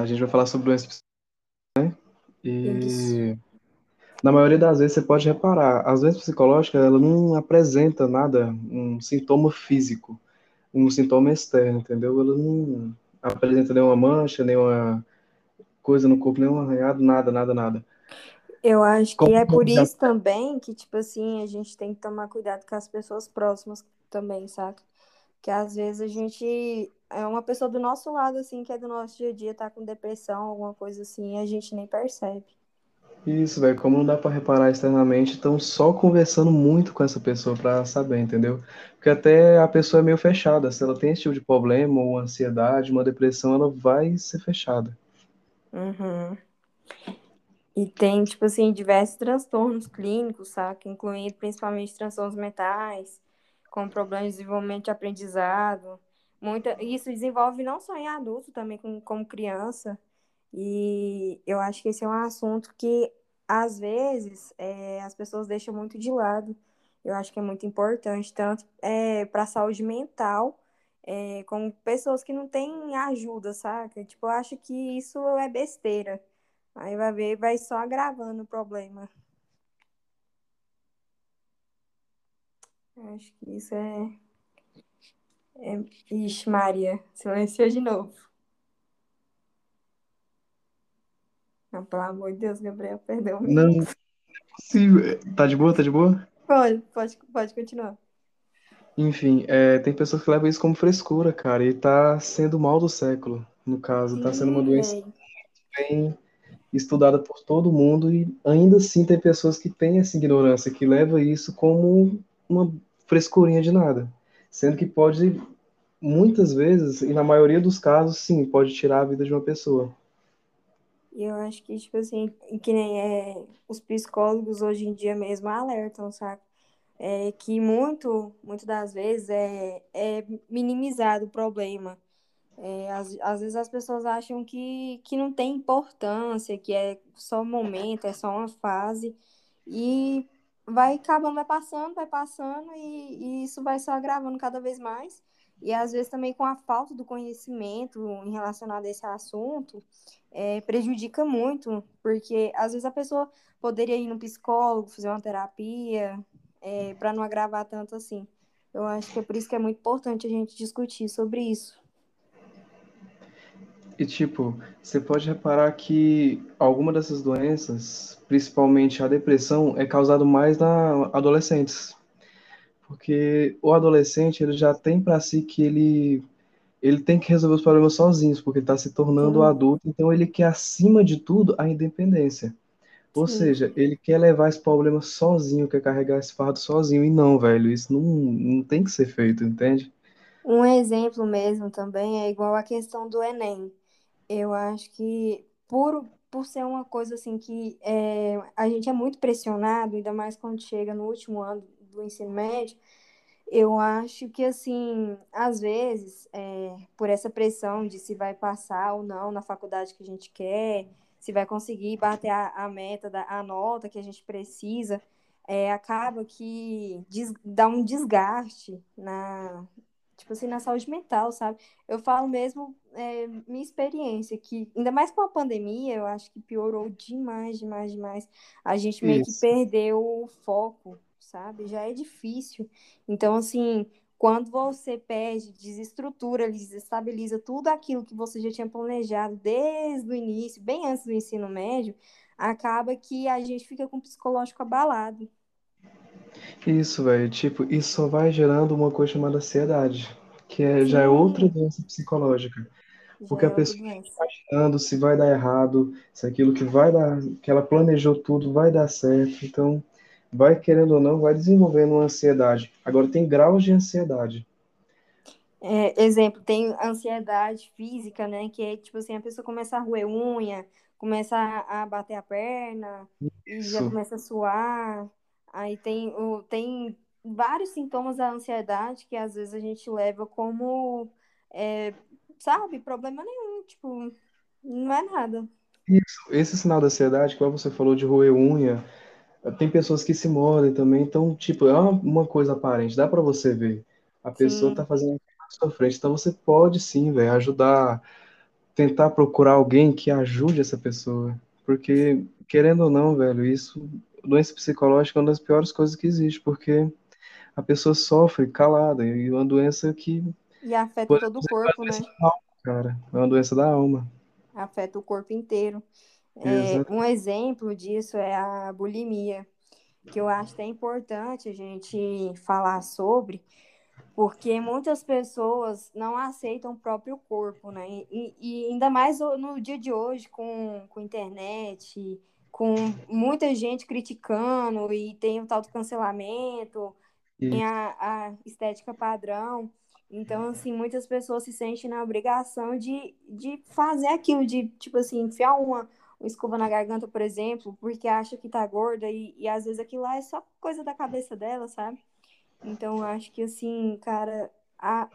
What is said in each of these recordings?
A gente vai falar sobre doenças né? E na maioria das vezes você pode reparar, as doenças psicológicas ela não apresenta nada, um sintoma físico, um sintoma externo, entendeu? Ela não apresenta nenhuma mancha, nenhuma coisa no corpo, nenhum arranhado, nada, nada, nada. Eu acho que é por isso também que, tipo assim, a gente tem que tomar cuidado com as pessoas próximas também, saca? Que às vezes a gente é uma pessoa do nosso lado, assim, que é do nosso dia a dia, tá com depressão, alguma coisa assim, e a gente nem percebe. Isso, velho, como não dá pra reparar externamente, então só conversando muito com essa pessoa pra saber, entendeu? Porque até a pessoa é meio fechada, se ela tem esse tipo de problema, ou ansiedade, uma depressão, ela vai ser fechada. Uhum. E tem, tipo assim, diversos transtornos clínicos, saca? Incluindo principalmente transtornos mentais, com problemas de desenvolvimento de aprendizado. Muita... Isso desenvolve não só em adulto, também com, como criança. E eu acho que esse é um assunto que, às vezes, é, as pessoas deixam muito de lado. Eu acho que é muito importante, tanto é, para a saúde mental, é, como pessoas que não têm ajuda, saca? Tipo, eu acho que isso é besteira. Aí vai ver, vai só agravando o problema. Eu acho que isso é. É... Ixi, Maria, silenciou de novo. Não, pelo amor de Deus, Gabriel, perdeu o Não, minuto. sim, tá de boa, tá de boa? Pode, pode, pode continuar. Enfim, é, tem pessoas que levam isso como frescura, cara, e tá sendo o mal do século, no caso, tá sendo uma Sim, doença velho. bem estudada por todo mundo e ainda assim tem pessoas que têm essa ignorância, que leva isso como uma frescurinha de nada, sendo que pode, muitas vezes, e na maioria dos casos, sim, pode tirar a vida de uma pessoa. E eu acho que, tipo assim, que nem é, os psicólogos hoje em dia mesmo alertam, sabe? É que muito, muito das vezes é, é minimizado o problema. É, às, às vezes as pessoas acham que, que não tem importância, que é só um momento, é só uma fase, e vai acabando, vai passando, vai passando, e, e isso vai só agravando cada vez mais. E às vezes também com a falta do conhecimento em relacionado a esse assunto, é, prejudica muito, porque às vezes a pessoa poderia ir no psicólogo, fazer uma terapia, é, para não agravar tanto assim. Eu acho que é por isso que é muito importante a gente discutir sobre isso. E tipo, você pode reparar que alguma dessas doenças, principalmente a depressão, é causado mais na adolescentes. Porque o adolescente, ele já tem para si que ele ele tem que resolver os problemas sozinhos, porque ele está se tornando Sim, adulto, então ele quer acima de tudo a independência. Ou sim. seja, ele quer levar esse problema sozinho, quer carregar esse fardo sozinho, e não, velho, isso não, não tem que ser feito, entende? Um exemplo mesmo também é igual a questão do Enem. Eu acho que por, por ser uma coisa assim que é, a gente é muito pressionado, ainda mais quando chega no último ano do ensino médio, eu acho que assim, às vezes, é, por essa pressão de se vai passar ou não na faculdade que a gente quer, se vai conseguir bater a, a meta, da, a nota que a gente precisa, é, acaba que des- dá um desgaste na, tipo assim, na saúde mental, sabe? Eu falo mesmo é, minha experiência, que ainda mais com a pandemia, eu acho que piorou demais, demais, demais. A gente meio que Isso. perdeu o foco, sabe? Já é difícil. Então, assim, quando você perde, desestrutura, desestabiliza tudo aquilo que você já tinha planejado desde o início, bem antes do ensino médio, acaba que a gente fica com o psicológico abalado. Isso, velho. Tipo, isso só vai gerando uma coisa chamada ansiedade, que é, já é outra doença psicológica. Porque a pessoa fica doença. imaginando se vai dar errado, se aquilo que vai dar, que ela planejou tudo vai dar certo. Então, vai querendo ou não, vai desenvolvendo uma ansiedade. Agora, tem graus de ansiedade. É, exemplo, tem ansiedade física, né? Que é tipo assim, a pessoa começa a roer unha, começa a, bater a perna e já Isso. começa a suar. Aí tem, o, tem vários sintomas da ansiedade que às vezes a gente leva como, é, sabe, problema nenhum, tipo, não é nada. Isso. Esse sinal da ansiedade, como você falou de roer unha, tem pessoas que se mordem também. Então, tipo, é uma, uma coisa aparente, dá pra você ver. A pessoa tá Sim, fazendo aquilo na sua frente. Então, você pode sim, velho, ajudar. tentar procurar alguém que ajude essa pessoa. Porque, querendo ou não, velho, isso, doença psicológica é uma das piores coisas que existe, porque a pessoa sofre calada, e é uma doença que. E afeta todo o corpo, né? Alma, cara, é uma doença da alma. Afeta o corpo inteiro. É, um exemplo disso é a bulimia, que eu acho até importante a gente falar sobre, porque muitas pessoas não aceitam o próprio corpo, né? E, e ainda mais no dia de hoje, com, com internet, com muita gente criticando, e tem o tal do cancelamento, e... tem a, a estética padrão. Então, assim, muitas pessoas se sentem na obrigação de, de fazer aquilo, de, tipo assim, enfiar uma, uma escova na garganta, por exemplo, porque acha que tá gorda e, e às vezes aquilo lá é só coisa da cabeça dela, sabe? Então, acho que, assim, cara, a,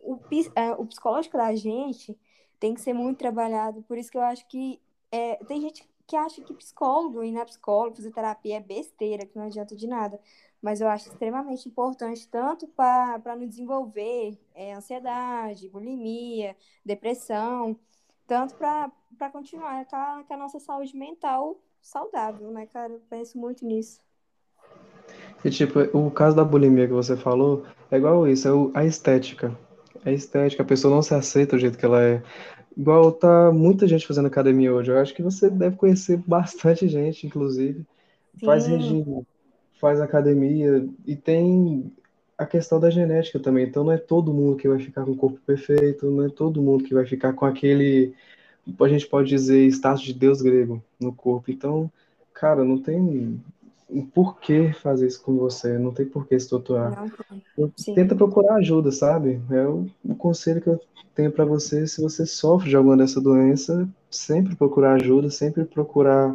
o, é, o psicológico da gente tem que ser muito trabalhado. Por isso que eu acho que é, tem gente que acha que psicólogo e na psicólogo, fisioterapia é besteira, que não adianta de nada. Mas eu acho extremamente importante, tanto para nos desenvolver é, ansiedade, bulimia, depressão, tanto para continuar com a, com a nossa saúde mental saudável, né, cara? Eu penso muito nisso. E tipo, o caso da bulimia que você falou é igual isso, é a estética. A estética, a pessoa não se aceita do jeito que ela é. Igual tá muita gente fazendo academia hoje. Eu acho que você deve conhecer bastante gente, inclusive. Sim. Faz regime, faz academia e tem a questão da genética também. Então não é todo mundo que vai ficar com o corpo perfeito, não é todo mundo que vai ficar com aquele, a gente pode dizer, status de deus grego no corpo. Então, cara, não tem por que fazer isso com você, não tem por que se torturar. Tenta procurar ajuda, sabe? É o, o conselho que eu tenho para você, se você sofre de alguma dessa doença, sempre procurar ajuda, sempre procurar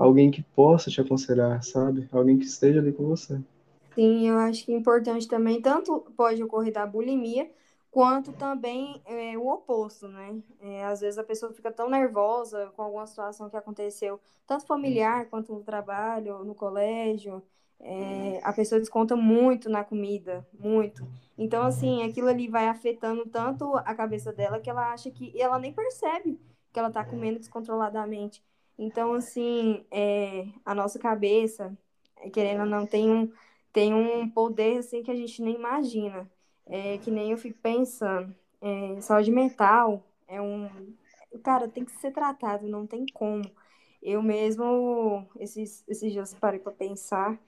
alguém que possa te aconselhar, sabe? Alguém que esteja ali com você. Sim, eu acho que é importante também, tanto pode ocorrer da bulimia, quanto também é, o oposto, né? É, às vezes a pessoa fica tão nervosa com alguma situação que aconteceu, tanto familiar quanto no trabalho, no colégio, é, a pessoa desconta muito na comida, muito. Então, assim, aquilo ali vai afetando tanto a cabeça dela que ela acha que ela nem percebe que ela tá comendo descontroladamente. Então, assim, é, a nossa cabeça, querendo ou não, tem um, tem um poder assim que a gente nem imagina. É, que nem eu fico pensando, é, saúde mental é um. Cara, tem que ser tratado, não tem como. Eu mesmo, esses, esses dias, parei para pensar.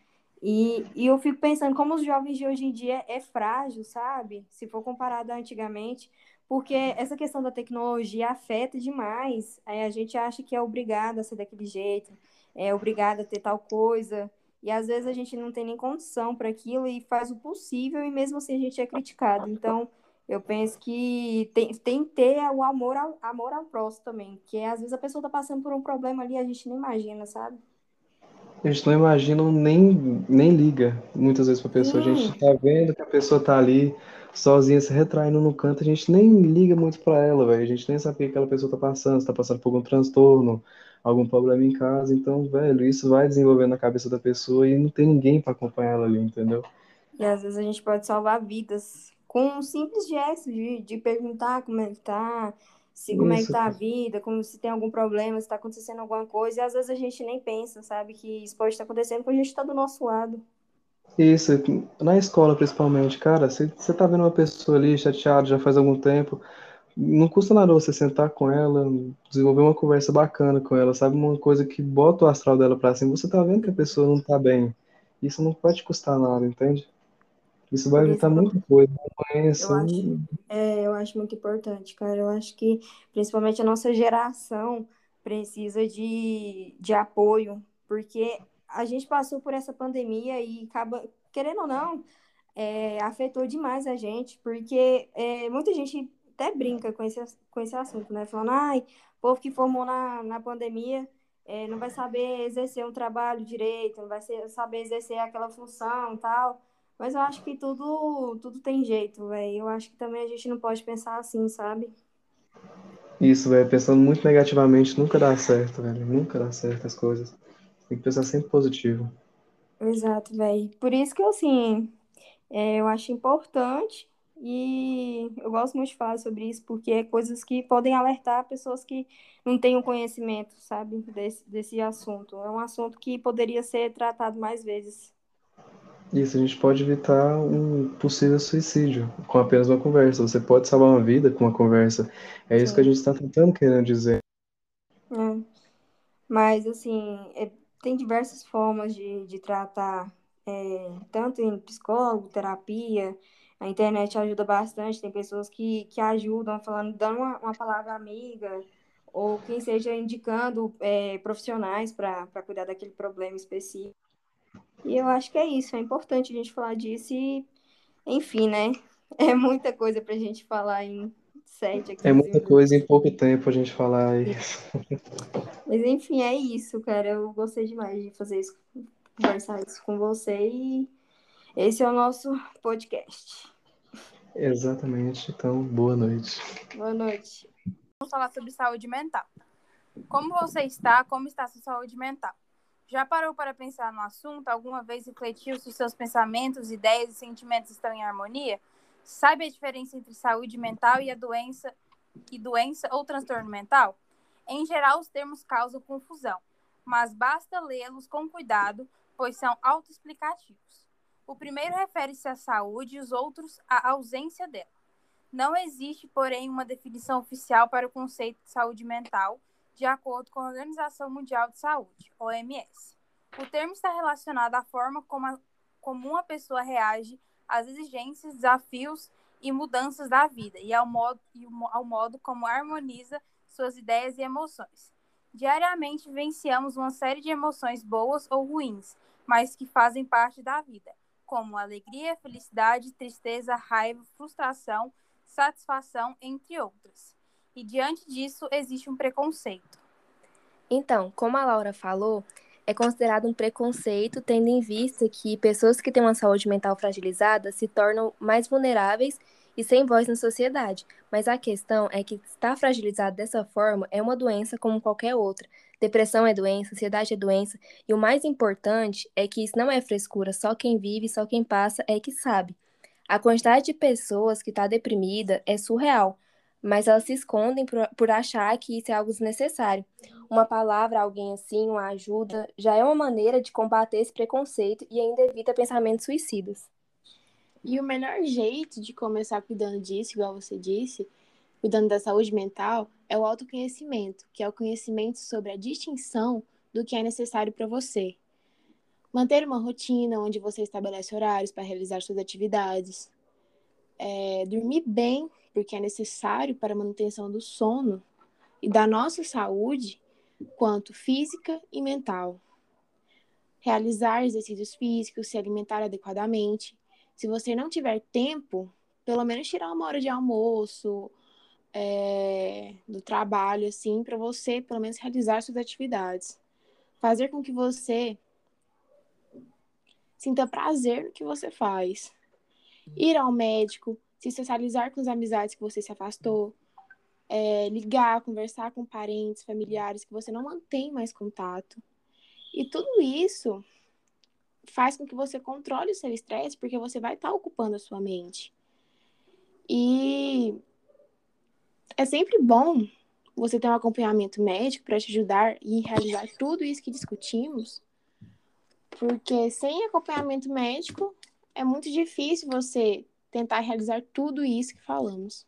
E, e eu fico pensando como os jovens de hoje em dia é frágil, sabe? Se for comparado a antigamente. Porque essa questão da tecnologia afeta demais. Aí a gente acha que é obrigado a ser daquele jeito, é obrigado a ter tal coisa. E às vezes a gente não tem nem condição para aquilo e faz o possível e mesmo assim a gente é criticado. Então, eu penso que tem, tem que ter o amor ao, amor ao próximo também, que é, às vezes a pessoa está passando por um problema ali a gente não imagina, sabe? A gente não imagina, nem, nem liga muitas vezes para a pessoa. Sim. A gente está vendo que a pessoa está ali sozinha, se retraindo no canto, a gente nem liga muito para ela, velho. A gente nem sabe o que aquela pessoa está passando, se está passando por algum transtorno, algum problema em casa. Então, velho, isso vai desenvolvendo na cabeça da pessoa e não tem ninguém para acompanhar ela ali, entendeu? E às vezes a gente pode salvar vidas com um simples gesto de, de perguntar como é que tá, se como isso. é que tá a vida, como se tem algum problema, se tá acontecendo alguma coisa. E às vezes a gente nem pensa, sabe, que isso pode estar acontecendo porque a gente tá do nosso lado. Isso, na escola principalmente, cara, você tá vendo uma pessoa ali chateada já faz algum tempo, não custa nada você sentar com ela, desenvolver uma conversa bacana com ela, sabe? Uma coisa que bota o astral dela pra cima. Você tá vendo que a pessoa não tá bem. Isso não pode custar nada, entende? Isso vai evitar muita coisa, doença. Eu acho, é, eu acho muito importante, cara. Eu acho que principalmente a nossa geração precisa de, de apoio, porque a gente passou por essa pandemia e acaba, querendo ou não, é, afetou demais a gente, porque é, muita gente até brinca com esse, com esse assunto, né? Falando, ai, o povo que formou na, na pandemia é, não vai saber exercer um trabalho direito, não vai ser, saber exercer aquela função e tal. Mas eu acho que tudo, tudo tem jeito, velho. Eu acho que também a gente não pode pensar assim, sabe? Isso, velho. Pensando muito negativamente nunca dá certo, velho. Nunca dá certo as coisas. Tem que pensar sempre positivo. Exato, velho. Por isso que, assim, é, eu acho importante E eu gosto muito de falar sobre isso, porque é coisas que podem alertar pessoas que não têm o conhecimento, sabe, desse, desse assunto. É um assunto que poderia ser tratado mais vezes. Isso, a gente pode evitar um possível suicídio com apenas uma conversa. Você pode salvar uma vida com uma conversa. É isso Sim. que a gente está tentando querendo dizer. É. Mas, assim, é, tem diversas formas de, de tratar, é, tanto em psicólogo, terapia, a internet ajuda bastante, tem pessoas que, que ajudam, falando, dando uma, uma palavra amiga, ou quem seja indicando é, profissionais para cuidar daquele problema específico. E eu acho que é isso, é importante a gente falar disso e, enfim, né? É muita coisa para a gente falar em sete aqui. É muita coisa em pouco tempo a gente falar isso. Mas enfim, é isso, cara. Eu gostei demais de fazer isso, conversar isso com você e esse é o nosso podcast. Exatamente. Então, boa noite. Boa noite. Vamos falar sobre saúde mental. Como você está? Como está a sua saúde mental? Já parou para pensar no assunto? Alguma vez refletiu se os seus pensamentos, ideias e sentimentos estão em harmonia? Sabe a diferença entre saúde mental e a doença e doença ou transtorno mental? Em geral, os termos causam confusão, mas basta lê-los com cuidado, pois são autoexplicativos. O primeiro refere-se à saúde e os outros à ausência dela. Não existe, porém, uma definição oficial para o conceito de saúde mental, de acordo com a Organização Mundial de Saúde, OMS. O termo está relacionado à forma como, a, como uma pessoa reage às exigências, desafios e mudanças da vida e ao modo, e ao modo como harmoniza suas ideias e emoções. Diariamente vivenciamos uma série de emoções boas ou ruins, mas que fazem parte da vida como alegria, felicidade, tristeza, raiva, frustração, satisfação, entre outras. E diante disso existe um preconceito. Então, como a Laura falou, é considerado um preconceito, tendo em vista que pessoas que têm uma saúde mental fragilizada se tornam mais vulneráveis e sem voz na sociedade. Mas a questão é que estar fragilizado dessa forma é uma doença como qualquer outra, Depressão é doença, ansiedade é doença, e o mais importante é que isso não é frescura, só quem vive, só quem passa é que sabe. A quantidade de pessoas que está deprimida é surreal, mas elas se escondem por, por achar que isso é algo desnecessário. Uma palavra, alguém assim, uma ajuda, já é uma maneira de combater esse preconceito e ainda evita pensamentos suicidas. E o melhor jeito de começar cuidando disso, igual você disse, cuidando da saúde mental, é o autoconhecimento, que é o conhecimento sobre a distinção do que é necessário para você. Manter uma rotina onde você estabelece horários para realizar suas atividades. É, dormir bem, porque é necessário para a manutenção do sono e da nossa saúde, quanto física e mental. Realizar exercícios físicos, se alimentar adequadamente. Se você não tiver tempo, pelo menos tirar uma hora de almoço é, do trabalho, assim, para você, pelo menos, realizar suas atividades. Fazer com que você sinta prazer no que você faz. Ir ao médico, se socializar com as amizades que você se afastou, é, ligar, conversar com parentes, familiares que você não mantém mais contato. E tudo isso faz com que você controle o seu estresse, porque você vai estar tá ocupando a sua mente. E é sempre bom você ter um acompanhamento médico para te ajudar e realizar tudo isso que discutimos, porque sem acompanhamento médico é muito difícil você tentar realizar tudo isso que falamos.